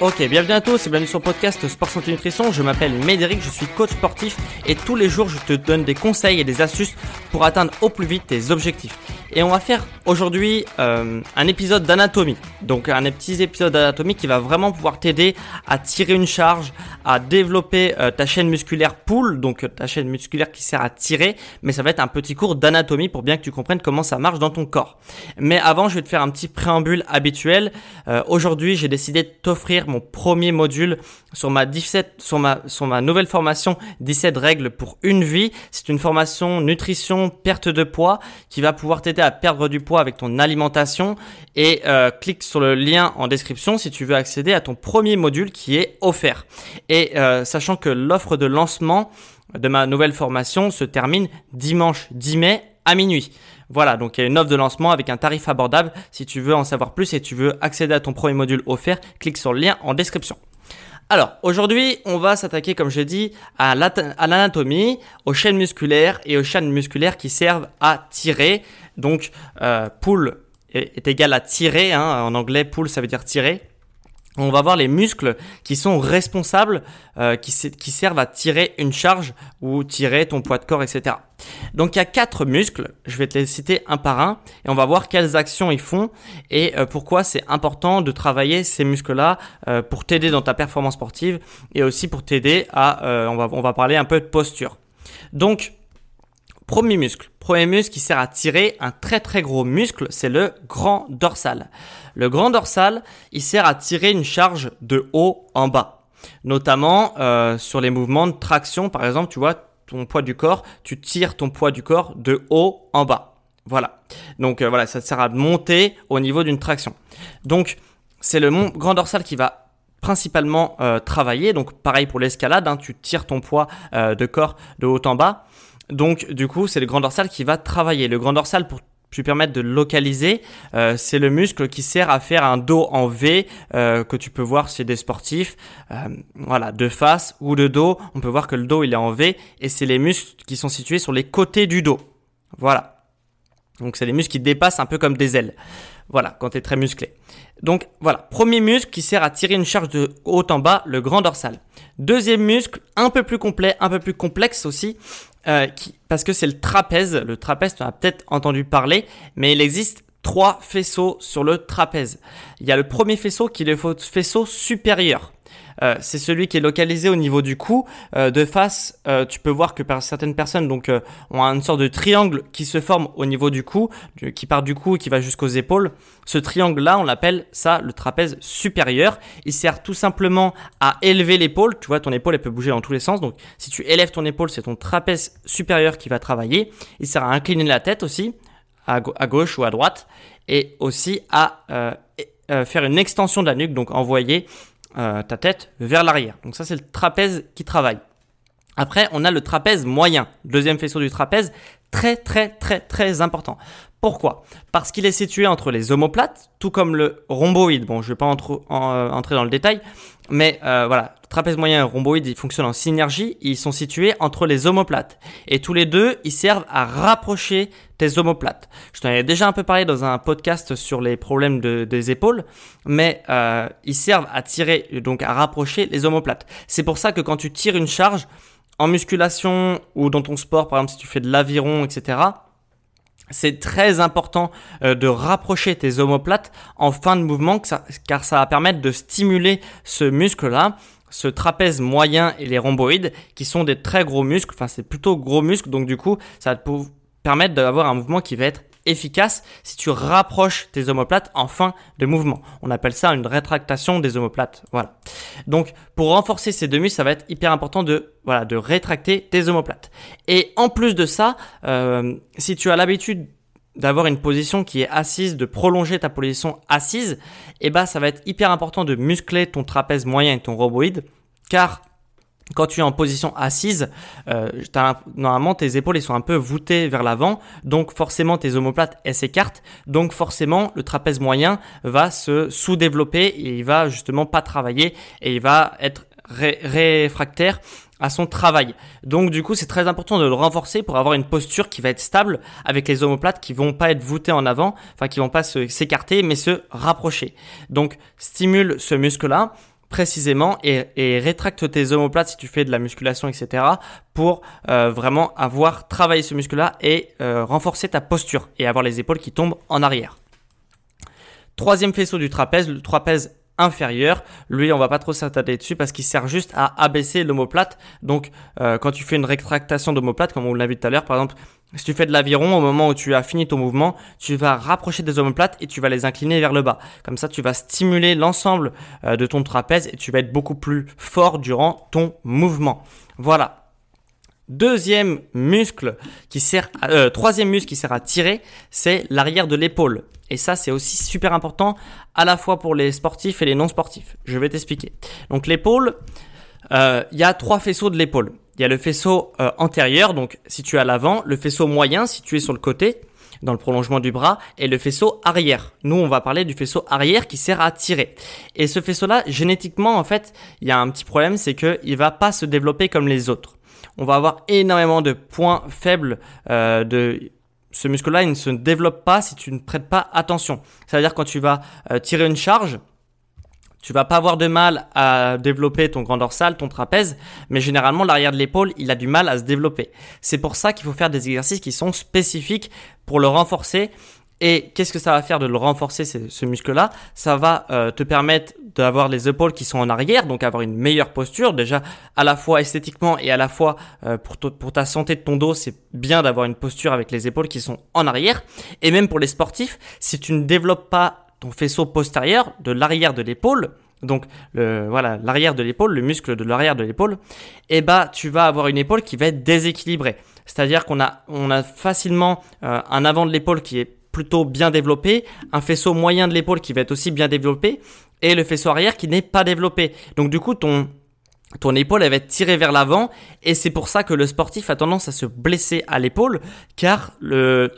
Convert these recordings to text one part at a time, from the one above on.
Ok, bienvenue à tous et bienvenue sur le podcast Sport Santé Nutrition. Je m'appelle Médéric, je suis coach sportif et tous les jours je te donne des conseils et des astuces pour atteindre au plus vite tes objectifs. Et on va faire aujourd'hui euh, un épisode d'anatomie. Donc un petit épisode d'anatomie qui va vraiment pouvoir t'aider à tirer une charge, à développer euh, ta chaîne musculaire pull, donc euh, ta chaîne musculaire qui sert à tirer, mais ça va être un petit cours d'anatomie pour bien que tu comprennes comment ça marche dans ton corps. Mais avant, je vais te faire un petit préambule habituel. aujourd'hui, j'ai décidé de t'offrir mon premier module sur ma 17 sur ma sur ma nouvelle formation 17 règles pour une vie. C'est une formation nutrition perte de poids qui va pouvoir t'aider à perdre du poids avec ton alimentation et euh, clique sur le lien en description si tu veux accéder à ton premier module qui est offert. Et euh, sachant que l'offre de lancement de ma nouvelle formation se termine dimanche 10 mai à minuit. Voilà, donc il y a une offre de lancement avec un tarif abordable. Si tu veux en savoir plus et tu veux accéder à ton premier module offert, clique sur le lien en description. Alors, aujourd'hui, on va s'attaquer, comme je dit, à l'anatomie, aux chaînes musculaires et aux chaînes musculaires qui servent à tirer. Donc, euh, pull est, égal à tirer. Hein. En anglais, pull, ça veut dire tirer on va voir les muscles qui sont responsables, euh, qui, servent à tirer une charge ou tirer ton poids de corps, etc. Donc il y a quatre muscles, je vais te les citer un par un et on va voir quelles actions ils font et euh, pourquoi c'est important de travailler ces muscles-là euh, pour t'aider dans ta performance sportive et aussi pour t'aider à, on, va, on va parler un peu de posture. Donc Premier muscle. Premier muscle qui sert à tirer un très très gros muscle, c'est le grand dorsal. Le grand dorsal, il sert à tirer une charge de haut en bas. Notamment euh, sur les mouvements de traction, par exemple, tu vois, ton poids du corps, tu tires ton poids du corps de haut en bas. Voilà. Donc euh, voilà, ça sert à monter au niveau d'une traction. Donc c'est le grand dorsal qui va principalement euh, travailler. Donc pareil pour l'escalade, hein, tu tires ton poids de corps de haut en bas. Donc du coup, c'est le grand dorsal qui va travailler. Le grand dorsal pour lui permettre de localiser, euh, c'est le muscle qui sert à faire un dos en V euh, que tu peux voir chez des sportifs. Euh, voilà, de face ou de dos, on peut voir que le dos il est en V et c'est les muscles qui sont situés sur les côtés du dos. Voilà. Donc c'est les muscles qui dépassent un peu comme des ailes. Voilà, quand tu es très musclé. Donc voilà, premier muscle qui sert à tirer une charge de haut en bas, le grand dorsal. Deuxième muscle, un peu plus complet, un peu plus complexe aussi, euh, parce que c'est le trapèze. Le trapèze, tu as peut-être entendu parler, mais il existe trois faisceaux sur le trapèze. Il y a le premier faisceau qui est le faisceau supérieur. Euh, c'est celui qui est localisé au niveau du cou. Euh, de face, euh, tu peux voir que certaines personnes donc ont une sorte de triangle qui se forme au niveau du cou, qui part du cou et qui va jusqu'aux épaules. Ce triangle-là, on l'appelle ça le trapèze supérieur. Il sert tout simplement à élever l'épaule. Tu vois, ton épaule elle peut bouger dans tous les sens. Donc, si tu élèves ton épaule, c'est ton trapèze supérieur qui va travailler. Il sert à incliner la tête aussi, à, gauche ou à droite, et aussi à faire une extension de la nuque, donc envoyer euh, ta tête vers l'arrière. Donc ça, c'est le trapèze qui travaille. Après, on a le trapèze moyen, deuxième faisceau du trapèze, Très très très très important. Pourquoi? Parce qu'il est situé entre les omoplates, tout comme le rhomboïde. Bon, je ne vais pas euh, entrer dans le détail, mais euh, voilà, trapèze moyen et rhomboïde, ils fonctionnent en synergie. Ils sont situés entre les omoplates. Et tous les deux, ils servent à rapprocher tes omoplates. Je t'en ai déjà un peu parlé dans un podcast sur les problèmes des épaules, mais euh, ils servent à tirer, donc à rapprocher les omoplates. C'est pour ça que quand tu tires une charge, en musculation ou dans ton sport, par exemple si tu fais de l'aviron, etc., c'est très important euh, de rapprocher tes omoplates en fin de mouvement car ça va permettre de stimuler ce muscle-là, ce trapèze moyen et les rhomboïdes qui sont des très gros muscles, enfin c'est plutôt gros muscles donc du coup ça va permettre d'avoir un mouvement qui va être efficace si tu rapproches tes omoplates en fin de mouvement. On appelle ça une rétractation des omoplates. Voilà. Donc pour renforcer ces muscles, ça va être hyper important de voilà de rétracter tes omoplates. Et en plus de ça, euh, si tu as l'habitude d'avoir une position qui est assise, de prolonger ta position assise, et eh ben ça va être hyper important de muscler ton trapèze moyen et ton rhomboïde, car quand tu es en position assise, euh, normalement tes épaules sont un peu voûtées vers l'avant, donc forcément tes omoplates s'écartent, donc forcément le trapèze moyen va se sous-développer et il va justement pas travailler et il va être réfractaire à son travail. Donc du coup, c'est très important de le renforcer pour avoir une posture qui va être stable avec les omoplates qui vont pas être voûtées en avant, enfin qui vont pas s'écarter mais se rapprocher. Donc stimule ce muscle-là précisément et, rétracte tes omoplates si tu fais de la musculation, etc. pour euh, vraiment avoir travaillé ce muscle-là et euh, renforcer ta posture et avoir les épaules qui tombent en arrière. Troisième faisceau du trapèze, le trapèze inférieur. Lui, on va pas trop s'attarder dessus parce qu'il sert juste à abaisser l'omoplate. Donc, euh, quand tu fais une rétractation d'omoplate, comme on l'a vu tout à l'heure, par exemple, si tu fais de l'aviron, au moment où tu as fini ton mouvement, tu vas rapprocher des omoplates et tu vas les incliner vers le bas. Comme ça, tu vas stimuler l'ensemble euh, de ton trapèze et tu vas être beaucoup plus fort durant ton mouvement. Voilà. Deuxième muscle qui sert, euh, troisième muscle qui sert à tirer, c'est l'arrière de l'épaule. Et ça, c'est aussi super important à la fois pour les sportifs et les non sportifs. Je vais t'expliquer. Donc l'épaule, euh, il y a trois faisceaux de l'épaule. Il y a le faisceau euh, antérieur, donc situé à l'avant, le faisceau moyen situé sur le côté, dans le prolongement du bras, et le faisceau arrière. Nous, on va parler du faisceau arrière qui sert à tirer. Et ce faisceau-là, génétiquement, en fait, il y a un petit problème, c'est qu'il va pas se développer comme les autres. On va avoir énormément de points faibles euh, de ce muscle-là, il ne se développe pas si tu ne prêtes pas attention. C'est-à-dire quand tu vas euh, tirer une charge, tu vas pas avoir de mal à développer ton grand dorsal, ton trapèze, mais généralement l'arrière de l'épaule, il a du mal à se développer. C'est pour ça qu'il faut faire des exercices qui sont spécifiques pour le renforcer. Et qu'est-ce que ça va faire de le renforcer, ce, muscle-là? Ça va euh, te permettre d'avoir les épaules qui sont en arrière, donc avoir une meilleure posture. Déjà, à la fois esthétiquement et à la fois euh, pour, pour ta santé de ton dos, c'est bien d'avoir une posture avec les épaules qui sont en arrière. Et même pour les sportifs, si tu ne développes pas ton faisceau postérieur de l'arrière de l'épaule, donc le, voilà l'arrière de l'épaule, le muscle de l'arrière de l'épaule, et eh bah tu vas avoir une épaule qui va être déséquilibrée. C'est-à-dire qu'on a facilement euh, un avant de l'épaule qui est plutôt bien développé, un faisceau moyen de l'épaule qui va être aussi bien développé, et le faisceau arrière qui n'est pas développé. Donc du coup ton ton épaule elle va être tirée vers l'avant et c'est pour ça que le sportif a tendance à se blesser à l'épaule car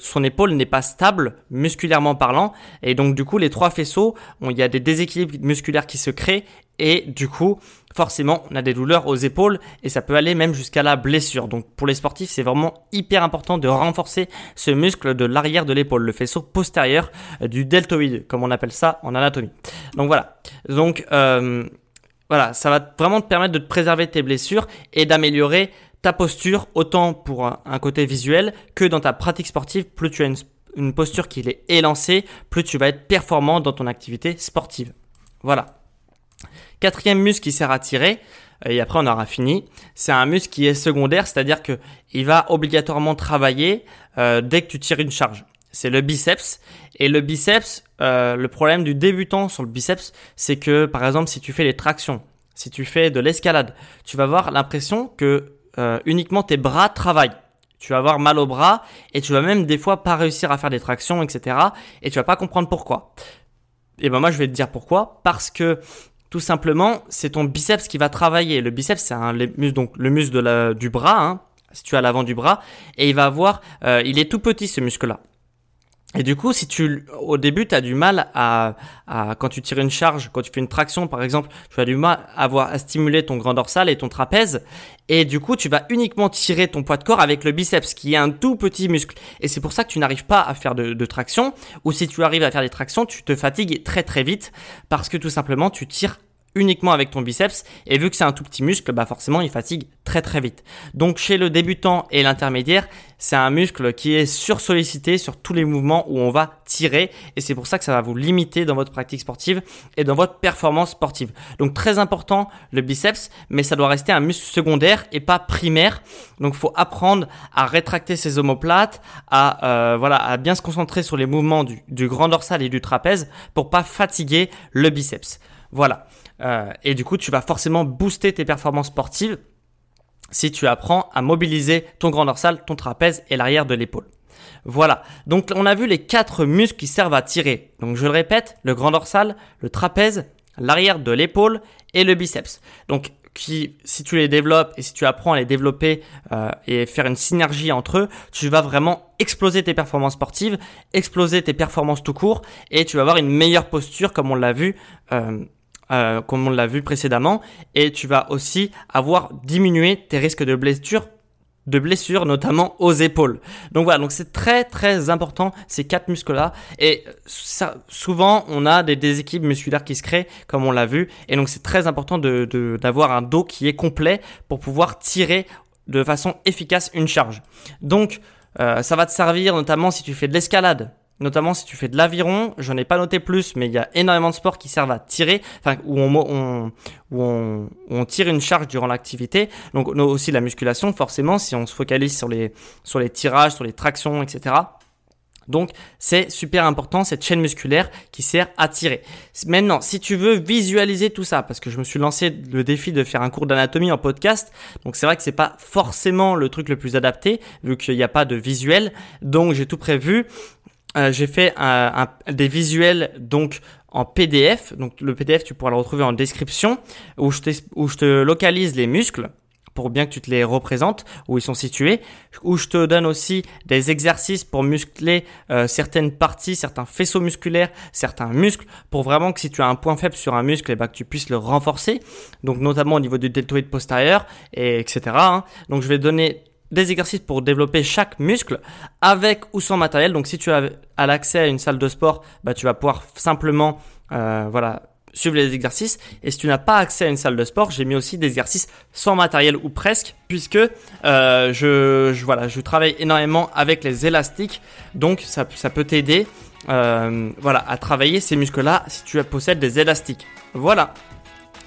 son épaule n'est pas stable musculairement parlant et donc du coup les trois faisceaux il y a des déséquilibres musculaires qui se créent et du coup forcément on a des douleurs aux épaules et ça peut aller même jusqu'à la blessure. Donc pour les sportifs c'est vraiment hyper important de renforcer ce muscle de l'arrière de l'épaule le faisceau postérieur du deltoïde comme on appelle ça en anatomie. Donc voilà. Donc euh, voilà, ça va vraiment te permettre de te préserver tes blessures et d'améliorer ta posture, autant pour un, côté visuel que dans ta pratique sportive. Plus tu as une, posture qui est élancée, plus tu vas être performant dans ton activité sportive. Voilà. Quatrième muscle qui sert à tirer, et après on aura fini, c'est un muscle qui est secondaire, c'est-à-dire que il va obligatoirement travailler euh, dès que tu tires une charge c'est le biceps. Et le biceps, euh, le problème du débutant sur le biceps, c'est que par exemple si tu fais les tractions, si tu fais de l'escalade, tu vas avoir l'impression que euh, uniquement tes bras travaillent. Tu vas avoir mal au bras et tu vas même des fois pas réussir à faire des tractions, etc. Et tu vas pas comprendre pourquoi. Et ben moi je vais te dire pourquoi. Parce que tout simplement c'est ton biceps qui va travailler. Le biceps c'est un, muscle, donc le muscle de la, du bras. Hein, si tu as l'avant du bras, et il va avoir, euh, il est tout petit ce muscle-là. Et du coup, si tu, au début, tu as du mal à, à, quand tu tires une charge, quand tu fais une traction, par exemple, tu as du mal à avoir, à stimuler ton grand dorsal et ton trapèze. Et du coup, tu vas uniquement tirer ton poids de corps avec le biceps, qui est un tout petit muscle. Et c'est pour ça que tu n'arrives pas à faire de, de traction. Ou si tu arrives à faire des tractions, tu te fatigues très très vite parce que tout simplement, tu tires uniquement avec ton biceps et vu que c'est un tout petit muscle, bah forcément il fatigue très très vite. Donc chez le débutant et l'intermédiaire, c'est un muscle qui est sursollicité sur tous les mouvements où on va tirer et c'est pour ça que ça va vous limiter dans votre pratique sportive et dans votre performance sportive. Donc très important le biceps, mais ça doit rester un muscle secondaire et pas primaire. Donc faut apprendre à rétracter ses omoplates, à euh, voilà, à bien se concentrer sur les mouvements du, du grand dorsal et du trapèze pour pas fatiguer le biceps. Voilà. Euh, et du coup, tu vas forcément booster tes performances sportives si tu apprends à mobiliser ton grand dorsal, ton trapèze et l'arrière de l'épaule. Voilà. Donc, on a vu les quatre muscles qui servent à tirer. Donc, je le répète, le grand dorsal, le trapèze, l'arrière de l'épaule et le biceps. Donc, qui, si tu les développes et si tu apprends à les développer euh, et faire une synergie entre eux, tu vas vraiment exploser tes performances sportives, exploser tes performances tout court et tu vas avoir une meilleure posture comme on l'a vu. Euh, euh, comme on l'a vu précédemment, et tu vas aussi avoir diminué tes risques de blessures de blessures, notamment aux épaules. Donc voilà, donc c'est très très important ces quatre muscles-là. Et ça, souvent, on a des déséquilibres musculaires qui se créent, comme on l'a vu. Et donc c'est très important d'avoir de, d'avoir un dos qui est complet pour pouvoir tirer de façon efficace une charge. Donc euh, ça va te servir notamment si tu fais de l'escalade notamment si tu fais de l'aviron, j'en ai pas noté plus, mais il y a énormément de sports qui servent à tirer, enfin où on, où on, on tire une charge durant l'activité. Donc aussi la musculation, forcément, si on se focalise sur les, sur les tirages, sur les tractions, etc. Donc c'est super important cette chaîne musculaire qui sert à tirer. Maintenant, si tu veux visualiser tout ça, parce que je me suis lancé le défi de faire un cours d'anatomie en podcast, donc c'est vrai que c'est pas forcément le truc le plus adapté vu qu'il n'y a pas de visuel. Donc j'ai tout prévu. Euh, j'ai fait un, des visuels donc en PDF. Donc le PDF, tu pourras le retrouver en description où je, te localise les muscles pour bien que tu te les représentes, où ils sont situés, où je te donne aussi des exercices pour muscler euh, certaines parties, certains faisceaux musculaires, certains muscles, pour vraiment que si tu as un point faible sur un muscle, et eh ben, que tu puisses le renforcer, donc notamment au niveau du deltoïde postérieur, et etc. Hein. Donc je vais donner des exercices pour développer chaque muscle avec ou sans matériel. Donc si tu as, l'accès à une salle de sport, bah, tu vas pouvoir simplement euh, voilà, suivre les exercices. Et si tu n'as pas accès à une salle de sport, j'ai mis aussi des exercices sans matériel ou presque, puisque euh, je, travaille énormément avec les élastiques. Donc ça, peut t'aider euh, à travailler ces muscles-là si tu possèdes des élastiques. Voilà.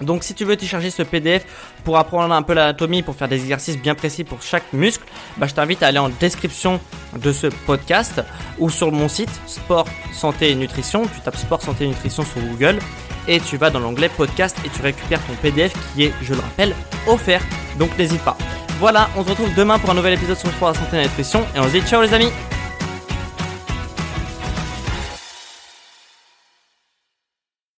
Donc si tu veux télécharger ce PDF pour apprendre un peu l'anatomie, pour faire des exercices bien précis pour chaque muscle, bah, je t'invite à aller en description de ce podcast ou sur mon site Sport, Santé et Nutrition. Tu tapes Sport, Santé et Nutrition sur Google et tu vas dans l'onglet podcast et tu récupères ton PDF qui est, je le rappelle, offert. Donc n'hésite pas. Voilà, on se retrouve demain pour un nouvel épisode sur le sport, la santé et la nutrition et on se dit ciao les amis